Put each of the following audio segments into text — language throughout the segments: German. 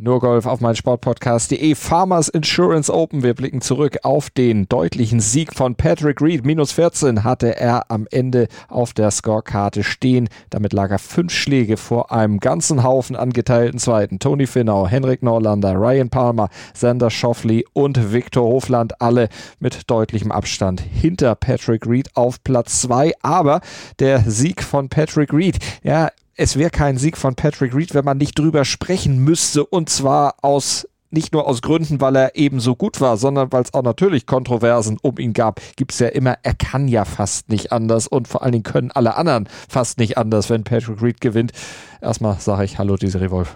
nur Golf auf mein Sportpodcast.de. Farmers Insurance Open. Wir blicken zurück auf den deutlichen Sieg von Patrick Reed. Minus 14 hatte er am Ende auf der Scorekarte stehen. Damit lag er fünf Schläge vor einem ganzen Haufen angeteilten Zweiten. Tony Finau, Henrik Norlander, Ryan Palmer, Sander Schoffley und Viktor Hofland. Alle mit deutlichem Abstand hinter Patrick Reed auf Platz 2. Aber der Sieg von Patrick Reed, ja, es wäre kein Sieg von Patrick Reed, wenn man nicht drüber sprechen müsste. Und zwar aus nicht nur aus Gründen, weil er eben so gut war, sondern weil es auch natürlich Kontroversen um ihn gab, gibt es ja immer, er kann ja fast nicht anders und vor allen Dingen können alle anderen fast nicht anders, wenn Patrick Reed gewinnt. Erstmal sage ich Hallo, diese Revolve.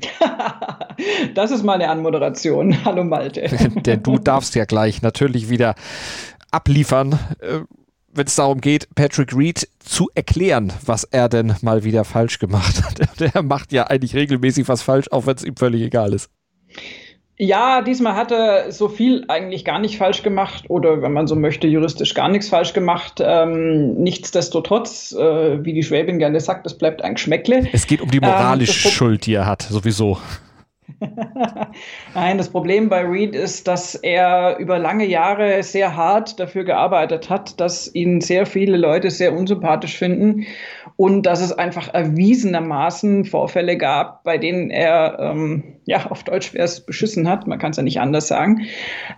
das ist meine Anmoderation. Hallo Malte. Denn du darfst ja gleich natürlich wieder abliefern. Wenn es darum geht, Patrick Reed zu erklären, was er denn mal wieder falsch gemacht hat. Der macht ja eigentlich regelmäßig was falsch, auch wenn es ihm völlig egal ist. Ja, diesmal hat er so viel eigentlich gar nicht falsch gemacht oder wenn man so möchte, juristisch gar nichts falsch gemacht. Ähm, nichtsdestotrotz, äh, wie die Schwäbin gerne sagt, es bleibt ein Geschmäckle. Es geht um die moralische ähm, Schuld, die er hat, sowieso. Nein, das Problem bei Reed ist, dass er über lange Jahre sehr hart dafür gearbeitet hat, dass ihn sehr viele Leute sehr unsympathisch finden und dass es einfach erwiesenermaßen Vorfälle gab, bei denen er, ähm, ja, auf Deutsch wäre es beschissen hat, man kann es ja nicht anders sagen.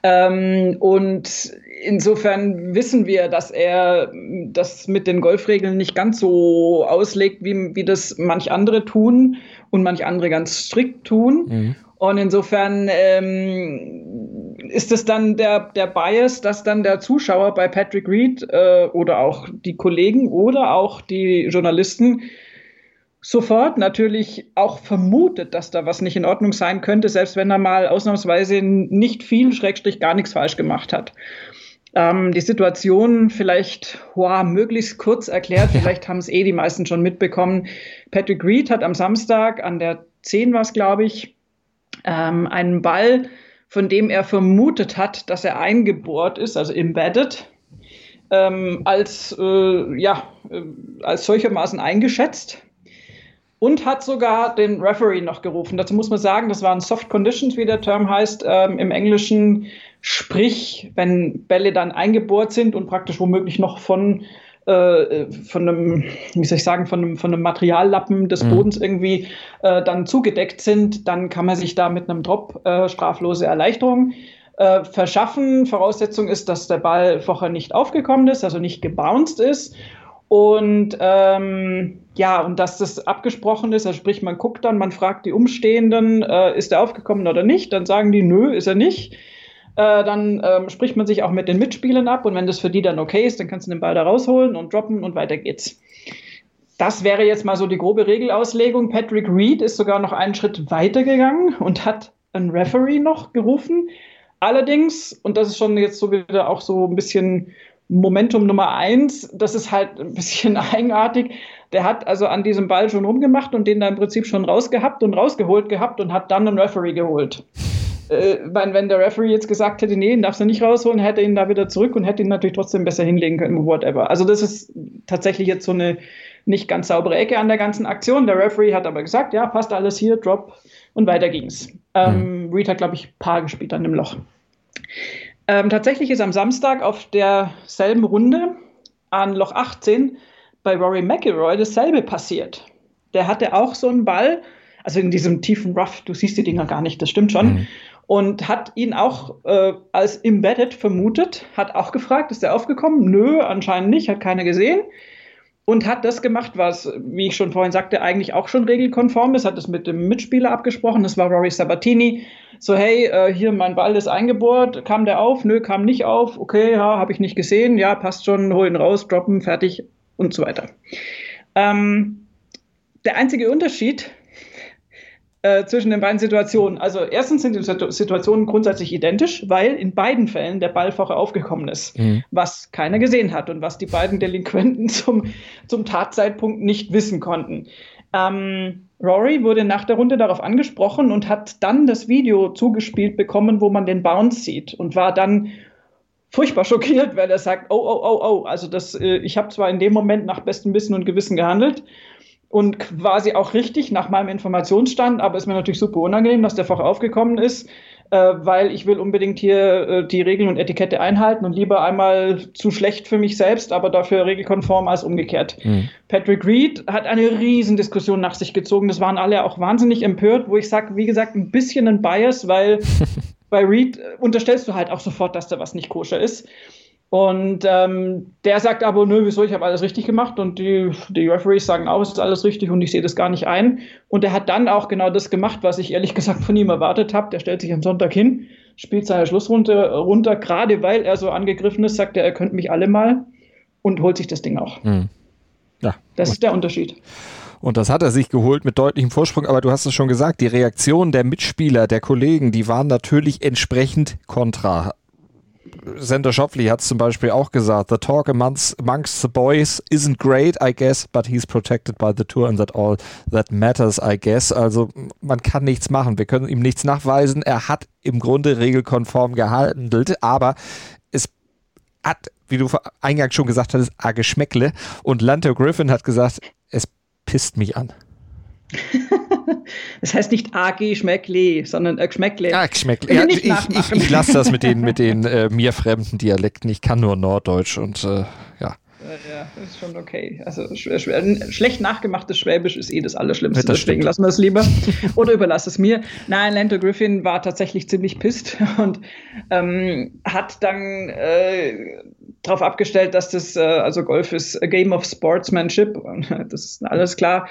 Ähm, und insofern wissen wir, dass er das mit den Golfregeln nicht ganz so auslegt, wie, wie das manch andere tun und manch andere ganz strikt tun. Mhm. Und insofern ähm, ist es dann der, der Bias, dass dann der Zuschauer bei Patrick Reed äh, oder auch die Kollegen oder auch die Journalisten sofort natürlich auch vermutet, dass da was nicht in Ordnung sein könnte, selbst wenn er mal ausnahmsweise nicht viel, Schrägstrich gar nichts falsch gemacht hat. Ähm, die Situation vielleicht wow, möglichst kurz erklärt, vielleicht haben es eh die meisten schon mitbekommen. Patrick Reed hat am Samstag an der 10 war es, glaube ich, ähm, einen Ball, von dem er vermutet hat, dass er eingebohrt ist, also embedded, ähm, als, äh, ja, äh, als solchermaßen eingeschätzt und hat sogar den Referee noch gerufen. Dazu muss man sagen, das waren Soft Conditions, wie der Term heißt ähm, im Englischen. Sprich, wenn Bälle dann eingebohrt sind und praktisch womöglich noch von von einem, wie soll ich sagen, von einem, von einem Materiallappen des mhm. Bodens irgendwie äh, dann zugedeckt sind, dann kann man sich da mit einem Drop äh, straflose Erleichterung äh, verschaffen. Voraussetzung ist, dass der Ball vorher nicht aufgekommen ist, also nicht gebounced ist. Und ähm, ja, und dass das abgesprochen ist, also sprich, man guckt dann, man fragt die Umstehenden, äh, ist er aufgekommen oder nicht? Dann sagen die, nö, ist er nicht. Äh, dann ähm, spricht man sich auch mit den Mitspielern ab und wenn das für die dann okay ist, dann kannst du den Ball da rausholen und droppen und weiter geht's. Das wäre jetzt mal so die grobe Regelauslegung. Patrick Reed ist sogar noch einen Schritt weiter gegangen und hat einen Referee noch gerufen. Allerdings, und das ist schon jetzt so wieder auch so ein bisschen Momentum Nummer eins, das ist halt ein bisschen eigenartig. Der hat also an diesem Ball schon rumgemacht und den da im Prinzip schon rausgehabt und rausgeholt gehabt und hat dann einen Referee geholt. Äh, wenn der Referee jetzt gesagt hätte, nee, darfst du nicht rausholen, hätte ihn da wieder zurück und hätte ihn natürlich trotzdem besser hinlegen können, whatever. Also das ist tatsächlich jetzt so eine nicht ganz saubere Ecke an der ganzen Aktion. Der Referee hat aber gesagt, ja, passt alles hier, Drop und weiter ging's. Ähm. Reed hat, glaube ich, Paar gespielt an dem Loch. Ähm, tatsächlich ist am Samstag auf derselben Runde an Loch 18 bei Rory McIlroy dasselbe passiert. Der hatte auch so einen Ball, also in diesem tiefen Rough, du siehst die Dinger gar nicht, das stimmt schon. Mhm. Und hat ihn auch äh, als embedded vermutet, hat auch gefragt, ist der aufgekommen? Nö, anscheinend nicht, hat keiner gesehen und hat das gemacht, was, wie ich schon vorhin sagte, eigentlich auch schon regelkonform ist, hat es mit dem Mitspieler abgesprochen, das war Rory Sabatini. So, hey, äh, hier mein Ball ist eingebohrt, kam der auf? Nö, kam nicht auf. Okay, ja, habe ich nicht gesehen. Ja, passt schon, hol ihn raus, droppen, fertig und so weiter. Ähm, der einzige Unterschied äh, zwischen den beiden Situationen. Also erstens sind die Situationen grundsätzlich identisch, weil in beiden Fällen der Ball vorher aufgekommen ist, mhm. was keiner gesehen hat und was die beiden Delinquenten zum, zum Tatzeitpunkt nicht wissen konnten. Ähm, Rory wurde nach der Runde darauf angesprochen und hat dann das Video zugespielt bekommen, wo man den Bounce sieht und war dann furchtbar schockiert, weil er sagt, oh, oh, oh, oh, also das, äh, ich habe zwar in dem Moment nach bestem Wissen und Gewissen gehandelt und quasi auch richtig nach meinem Informationsstand, aber ist mir natürlich super unangenehm, dass der Fach aufgekommen ist, äh, weil ich will unbedingt hier äh, die Regeln und Etikette einhalten und lieber einmal zu schlecht für mich selbst, aber dafür regelkonform als umgekehrt. Mhm. Patrick Reed hat eine Riesendiskussion nach sich gezogen. Das waren alle auch wahnsinnig empört, wo ich sage, wie gesagt, ein bisschen ein Bias, weil bei Reed unterstellst du halt auch sofort, dass da was nicht koscher ist. Und ähm, der sagt aber, nö, wieso, ich habe alles richtig gemacht und die, die Referees sagen auch, es ist alles richtig und ich sehe das gar nicht ein. Und er hat dann auch genau das gemacht, was ich ehrlich gesagt von ihm erwartet habe. Der stellt sich am Sonntag hin, spielt seine Schlussrunde runter, gerade weil er so angegriffen ist, sagt er, er könnte mich alle mal und holt sich das Ding auch. Mhm. Ja. Das ist der Unterschied. Und das hat er sich geholt mit deutlichem Vorsprung. Aber du hast es schon gesagt, die Reaktionen der Mitspieler, der Kollegen, die waren natürlich entsprechend kontra. Sender Schopfli hat es zum Beispiel auch gesagt, the talk amongst, amongst the boys isn't great, I guess, but he's protected by the tour and that all that matters, I guess. Also man kann nichts machen, wir können ihm nichts nachweisen. Er hat im Grunde regelkonform gehandelt, aber es hat, wie du eingangs schon gesagt hattest, a Geschmäckle. Und Lanto Griffin hat gesagt, es pisst mich an. Das heißt nicht AG Schmeckle, sondern äh, Geschmäckle. Ja, Geschmäckle. Ja, ich, ich, ich lasse das mit den, mit den äh, mir fremden Dialekten. Ich kann nur Norddeutsch und äh, ja. Ja, das ist schon okay. Also sch sch schlecht nachgemachtes Schwäbisch ist eh das Allerschlimmste. Das deswegen lassen wir es lieber. Oder überlass es mir. Nein, Lando Griffin war tatsächlich ziemlich pisst und ähm, hat dann äh, darauf abgestellt, dass das, äh, also Golf ist a game of sportsmanship. Das ist alles klar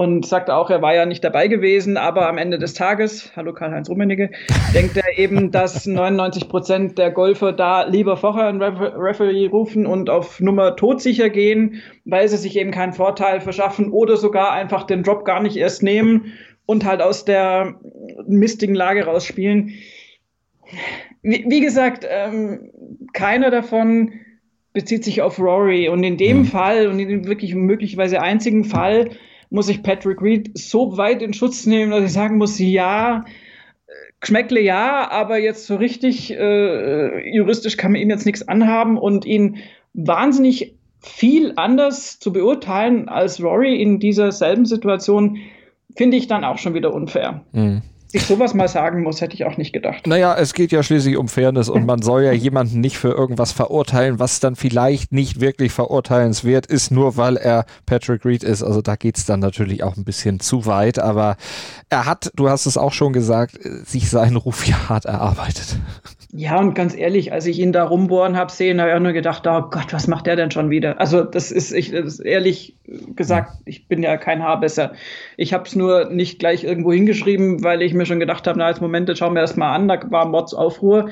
und sagte auch, er war ja nicht dabei gewesen, aber am Ende des Tages, hallo Karl-Heinz Rummenigge, denkt er eben, dass 99 Prozent der Golfer da lieber vorher einen Referee rufen und auf Nummer todsicher gehen, weil sie sich eben keinen Vorteil verschaffen oder sogar einfach den Drop gar nicht erst nehmen und halt aus der mistigen Lage rausspielen. Wie, wie gesagt, ähm, keiner davon bezieht sich auf Rory und in dem mhm. Fall und in dem wirklich möglicherweise einzigen Fall, muss ich Patrick Reed so weit in Schutz nehmen, dass ich sagen muss, ja, Geschmäckle ja, aber jetzt so richtig äh, juristisch kann man ihm jetzt nichts anhaben und ihn wahnsinnig viel anders zu beurteilen als Rory in dieser selben Situation, finde ich dann auch schon wieder unfair. Mhm ich sowas mal sagen muss, hätte ich auch nicht gedacht. Naja, es geht ja schließlich um Fairness und man soll ja jemanden nicht für irgendwas verurteilen, was dann vielleicht nicht wirklich verurteilenswert ist, nur weil er Patrick Reed ist. Also da geht es dann natürlich auch ein bisschen zu weit, aber er hat, du hast es auch schon gesagt, sich seinen Ruf ja hart erarbeitet. Ja, und ganz ehrlich, als ich ihn da rumbohren habe sehen, habe ich auch nur gedacht, oh Gott, was macht der denn schon wieder? Also das ist, ich, das ist ehrlich gesagt, ich bin ja kein Haar besser. Ich habe es nur nicht gleich irgendwo hingeschrieben, weil ich mir schon gedacht habe, na, als Moment, jetzt schauen wir erst mal an, da war Mods Aufruhr.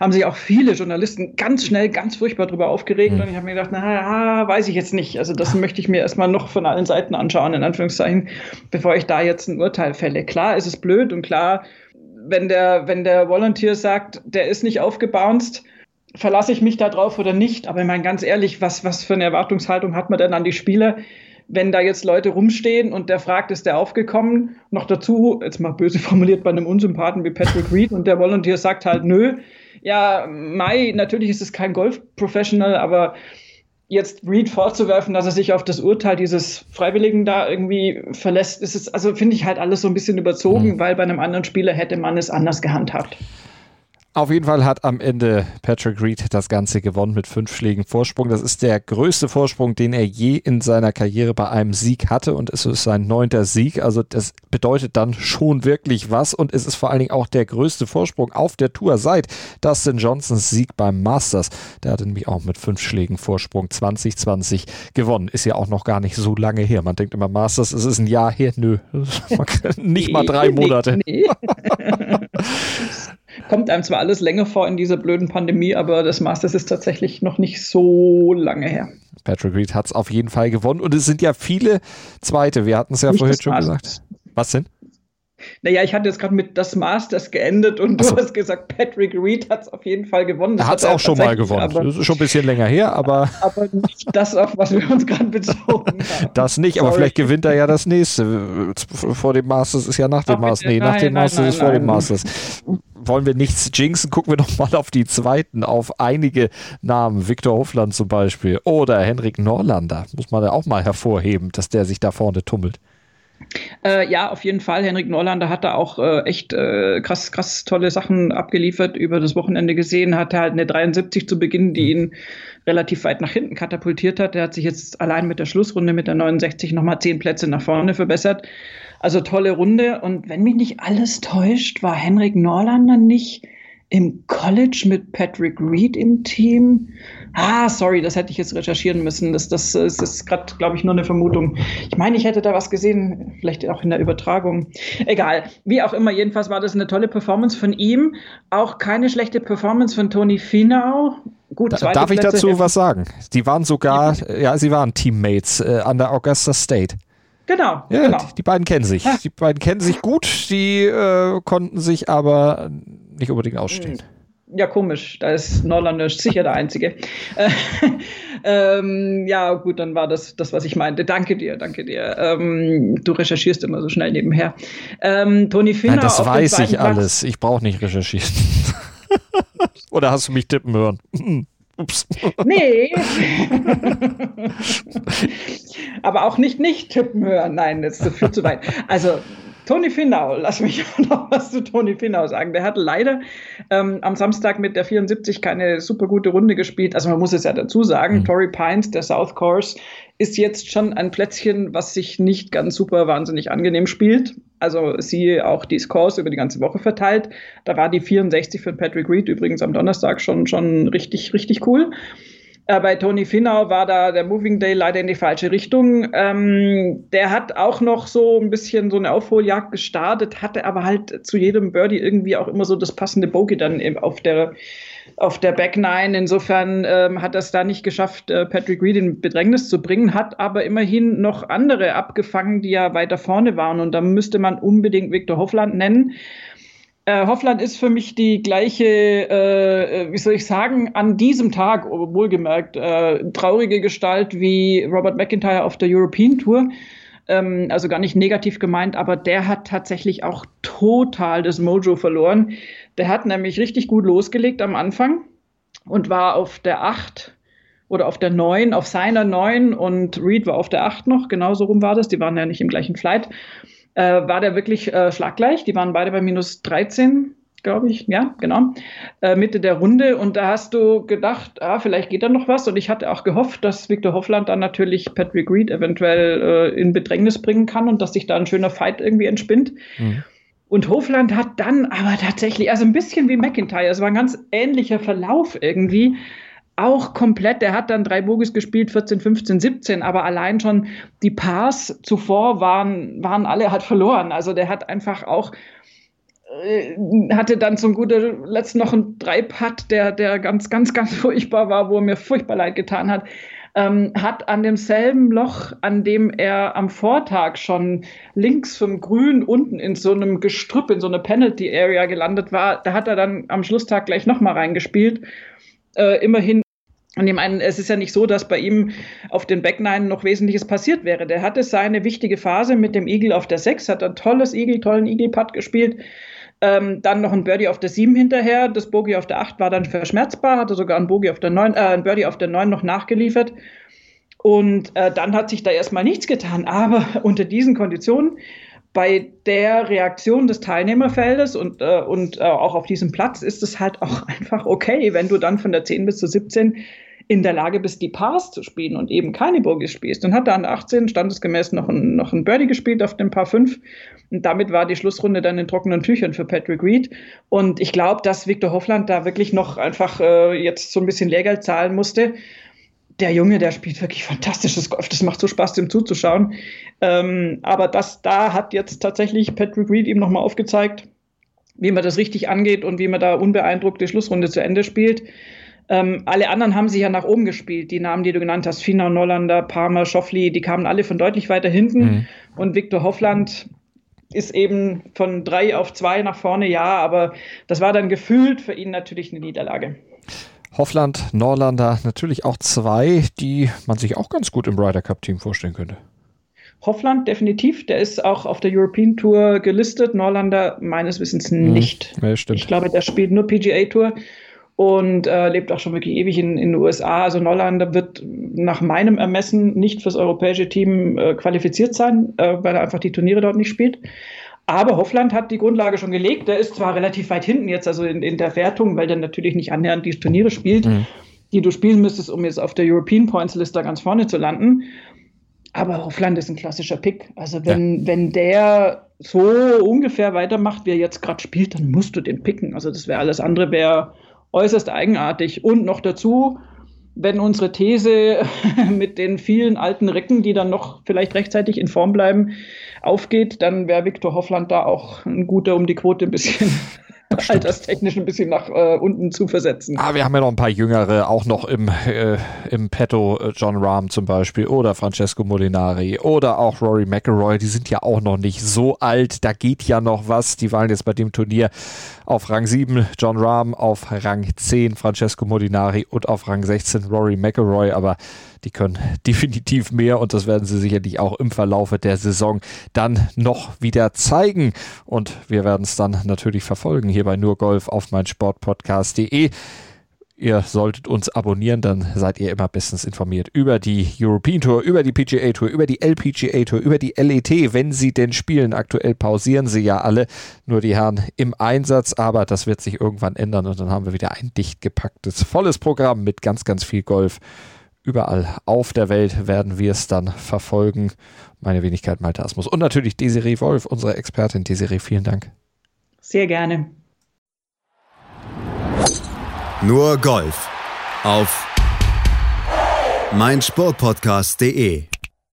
Haben sich auch viele Journalisten ganz schnell, ganz furchtbar darüber aufgeregt mhm. und ich habe mir gedacht, na, weiß ich jetzt nicht. Also das möchte ich mir erstmal noch von allen Seiten anschauen, in Anführungszeichen, bevor ich da jetzt ein Urteil fälle. Klar ist es blöd und klar wenn der, wenn der Volunteer sagt, der ist nicht aufgebounced, verlasse ich mich da drauf oder nicht? Aber ich meine, ganz ehrlich, was, was für eine Erwartungshaltung hat man denn an die Spieler, wenn da jetzt Leute rumstehen und der fragt, ist der aufgekommen? Noch dazu, jetzt mal böse formuliert, bei einem Unsympathen wie Patrick Reed und der Volunteer sagt halt, nö. Ja, Mai, natürlich ist es kein Golf-Professional, aber jetzt Reed vorzuwerfen, dass er sich auf das Urteil dieses Freiwilligen da irgendwie verlässt, ist es, also finde ich halt alles so ein bisschen überzogen, mhm. weil bei einem anderen Spieler hätte man es anders gehandhabt. Auf jeden Fall hat am Ende Patrick Reed das Ganze gewonnen mit fünf Schlägen Vorsprung. Das ist der größte Vorsprung, den er je in seiner Karriere bei einem Sieg hatte und es ist sein neunter Sieg. Also das bedeutet dann schon wirklich was und es ist vor allen Dingen auch der größte Vorsprung auf der Tour seit Dustin Johnsons Sieg beim Masters. Der hatte nämlich auch mit fünf Schlägen Vorsprung 2020 gewonnen. Ist ja auch noch gar nicht so lange her. Man denkt immer Masters, es ist ein Jahr her. Nö, nicht mal drei Monate. Kommt einem zwar alles länger vor in dieser blöden Pandemie, aber das Masters ist tatsächlich noch nicht so lange her. Patrick Reed hat es auf jeden Fall gewonnen und es sind ja viele Zweite. Wir hatten es ja nicht vorhin schon gesagt. Was denn? Naja, ich hatte jetzt gerade mit das Masters geendet und so. du hast gesagt, Patrick Reed hat es auf jeden Fall gewonnen. Er hat es auch schon mal gewonnen. Aber, das ist schon ein bisschen länger her, aber. aber nicht das, auf was wir uns gerade bezogen haben. Das nicht, aber vielleicht gewinnt er ja das nächste. Vor dem Masters ist ja nach dem Masters. Nee, nach dem Masters ist vor dem Masters. Wollen wir nichts jinxen, gucken wir doch mal auf die zweiten, auf einige Namen. Viktor Hofland zum Beispiel oder Henrik Norlander. Muss man ja auch mal hervorheben, dass der sich da vorne tummelt. Äh, ja, auf jeden Fall. Henrik Norlander hat da auch äh, echt äh, krass, krass tolle Sachen abgeliefert über das Wochenende gesehen. Hatte halt eine 73 zu Beginn, die ihn relativ weit nach hinten katapultiert hat. Er hat sich jetzt allein mit der Schlussrunde mit der 69 nochmal zehn Plätze nach vorne verbessert. Also tolle Runde. Und wenn mich nicht alles täuscht, war Henrik Norlander nicht im College mit Patrick Reed im Team. Ah, sorry, das hätte ich jetzt recherchieren müssen. Das, das, das ist gerade, glaube ich, nur eine Vermutung. Ich meine, ich hätte da was gesehen, vielleicht auch in der Übertragung. Egal. Wie auch immer, jedenfalls war das eine tolle Performance von ihm. Auch keine schlechte Performance von Tony Finau. Gut, da, darf ich dazu was sagen? Die waren sogar, ja, ja sie waren Teammates äh, an der Augusta State. Genau, ja, genau. Die, die, beiden kennen sich. Ja. Die beiden kennen sich gut, die äh, konnten sich aber nicht unbedingt ausstehen. Ja, komisch. Da ist Norlander sicher der Einzige. ähm, ja, gut, dann war das das, was ich meinte. Danke dir, danke dir. Ähm, du recherchierst immer so schnell nebenher. Ähm, Toni Finner. Nein, das weiß ich alles. Ich brauche nicht recherchieren. Oder hast du mich tippen hören? Ups. Nee. Aber auch nicht nicht tippen hören. Nein, das führt zu weit. Also Toni Finau, lass mich noch was zu Toni Finau sagen. Der hat leider ähm, am Samstag mit der 74 keine super gute Runde gespielt. Also man muss es ja dazu sagen, mhm. Torrey Pines, der South Course, ist jetzt schon ein Plätzchen, was sich nicht ganz super wahnsinnig angenehm spielt. Also siehe auch die Scores über die ganze Woche verteilt. Da war die 64 für Patrick Reed übrigens am Donnerstag schon, schon richtig, richtig cool. Äh, bei Tony Finau war da der Moving Day leider in die falsche Richtung. Ähm, der hat auch noch so ein bisschen so eine Aufholjagd gestartet, hatte aber halt zu jedem Birdie irgendwie auch immer so das passende Bogey dann auf der auf der Back Nine. Insofern ähm, hat es da nicht geschafft, äh, Patrick Reed in Bedrängnis zu bringen, hat aber immerhin noch andere abgefangen, die ja weiter vorne waren. Und da müsste man unbedingt Victor Hoffland nennen. Äh, Hoffland ist für mich die gleiche, äh, wie soll ich sagen, an diesem Tag, wohlgemerkt, äh, traurige Gestalt wie Robert McIntyre auf der European Tour. Ähm, also gar nicht negativ gemeint, aber der hat tatsächlich auch total das Mojo verloren. Der hat nämlich richtig gut losgelegt am Anfang und war auf der 8 oder auf der 9, auf seiner 9 und Reed war auf der 8 noch, genauso rum war das, die waren ja nicht im gleichen Flight äh, war der wirklich äh, schlaggleich. Die waren beide bei minus 13, glaube ich. Ja, genau. Äh, Mitte der Runde. Und da hast du gedacht, ah, vielleicht geht da noch was. Und ich hatte auch gehofft, dass Victor Hoffland dann natürlich Patrick Reed eventuell äh, in Bedrängnis bringen kann und dass sich da ein schöner Fight irgendwie entspinnt. Mhm. Und Hofland hat dann aber tatsächlich, also ein bisschen wie McIntyre, es war ein ganz ähnlicher Verlauf irgendwie, auch komplett, der hat dann drei Bogies gespielt, 14, 15, 17, aber allein schon die Pars zuvor waren, waren alle halt verloren. Also der hat einfach auch äh, hatte dann zum guten Letzt noch einen Dreipad, der, der ganz, ganz, ganz furchtbar war, wo er mir furchtbar leid getan hat. Ähm, hat an demselben Loch, an dem er am Vortag schon links vom Grün unten in so einem Gestrüpp, in so einer Penalty Area gelandet war, da hat er dann am Schlusstag gleich nochmal reingespielt. Äh, immerhin und ich meine, es ist ja nicht so, dass bei ihm auf den Backnine noch Wesentliches passiert wäre. Der hatte seine wichtige Phase mit dem Eagle auf der 6, hat ein tolles Eagle, tollen Eagle-Putt gespielt. Ähm, dann noch ein Birdie auf der 7 hinterher. Das Bogey auf der 8 war dann verschmerzbar, hatte sogar ein, Bogey auf der 9, äh, ein Birdie auf der 9 noch nachgeliefert. Und äh, dann hat sich da erstmal nichts getan. Aber unter diesen Konditionen, bei der Reaktion des Teilnehmerfeldes und, äh, und äh, auch auf diesem Platz, ist es halt auch einfach okay, wenn du dann von der 10 bis zur 17 in der Lage bist, die Pars zu spielen und eben keine Bogies spielst. Dann hat er an der 18 standesgemäß noch ein, noch ein Birdie gespielt auf dem Paar 5. Und damit war die Schlussrunde dann in trockenen Tüchern für Patrick Reed. Und ich glaube, dass Victor Hoffland da wirklich noch einfach äh, jetzt so ein bisschen Lehrgeld zahlen musste. Der Junge, der spielt wirklich fantastisches Golf. Das macht so Spaß, dem zuzuschauen. Ähm, aber das da hat jetzt tatsächlich Patrick Reed ihm nochmal aufgezeigt, wie man das richtig angeht und wie man da unbeeindruckt die Schlussrunde zu Ende spielt. Ähm, alle anderen haben sich ja nach oben gespielt. Die Namen, die du genannt hast, Finau, Nollander, Palmer, Schoffli, die kamen alle von deutlich weiter hinten. Mhm. Und Viktor Hoffland, ist eben von drei auf zwei nach vorne, ja, aber das war dann gefühlt für ihn natürlich eine Niederlage. Hoffland, Norlander, natürlich auch zwei, die man sich auch ganz gut im Ryder Cup Team vorstellen könnte. Hoffland definitiv, der ist auch auf der European Tour gelistet, Norlander meines Wissens mhm. nicht. Ja, ich glaube, der spielt nur PGA Tour und äh, lebt auch schon wirklich ewig in, in den USA. Also Norlander wird nach meinem Ermessen nicht fürs europäische Team äh, qualifiziert sein, äh, weil er einfach die Turniere dort nicht spielt. Aber Hoffland hat die Grundlage schon gelegt. Der ist zwar relativ weit hinten jetzt, also in, in der Wertung, weil der natürlich nicht annähernd die Turniere spielt, mhm. die du spielen müsstest, um jetzt auf der European Points Liste ganz vorne zu landen. Aber Hoffland ist ein klassischer Pick. Also wenn, ja. wenn der so ungefähr weitermacht, wie er jetzt gerade spielt, dann musst du den picken. Also das wäre alles andere wäre äußerst eigenartig. Und noch dazu, wenn unsere These mit den vielen alten Recken, die dann noch vielleicht rechtzeitig in Form bleiben, aufgeht, dann wäre Viktor Hoffland da auch ein guter, um die Quote ein bisschen alterstechnisch ein bisschen nach äh, unten zu versetzen. Ah, wir haben ja noch ein paar Jüngere, auch noch im, äh, im Petto, äh, John Rahm zum Beispiel oder Francesco Molinari oder auch Rory McElroy, die sind ja auch noch nicht so alt, da geht ja noch was. Die waren jetzt bei dem Turnier auf Rang 7 John Rahm, auf Rang 10 Francesco Molinari und auf Rang 16 Rory McElroy, aber die können definitiv mehr und das werden sie sicherlich auch im Verlaufe der Saison dann noch wieder zeigen. Und wir werden es dann natürlich verfolgen hier bei Nur Golf auf meinsportpodcast.de. Ihr solltet uns abonnieren, dann seid ihr immer bestens informiert über die European Tour, über die PGA Tour, über die LPGA Tour, über die LET, wenn sie denn spielen. Aktuell pausieren sie ja alle, nur die Herren im Einsatz, aber das wird sich irgendwann ändern und dann haben wir wieder ein dicht gepacktes, volles Programm mit ganz, ganz viel Golf. Überall auf der Welt werden wir es dann verfolgen. Meine Wenigkeit Malte Asmus und natürlich Desiree Wolf, unsere Expertin. Desiree, vielen Dank. Sehr gerne. Nur Golf auf meinsportpodcast.de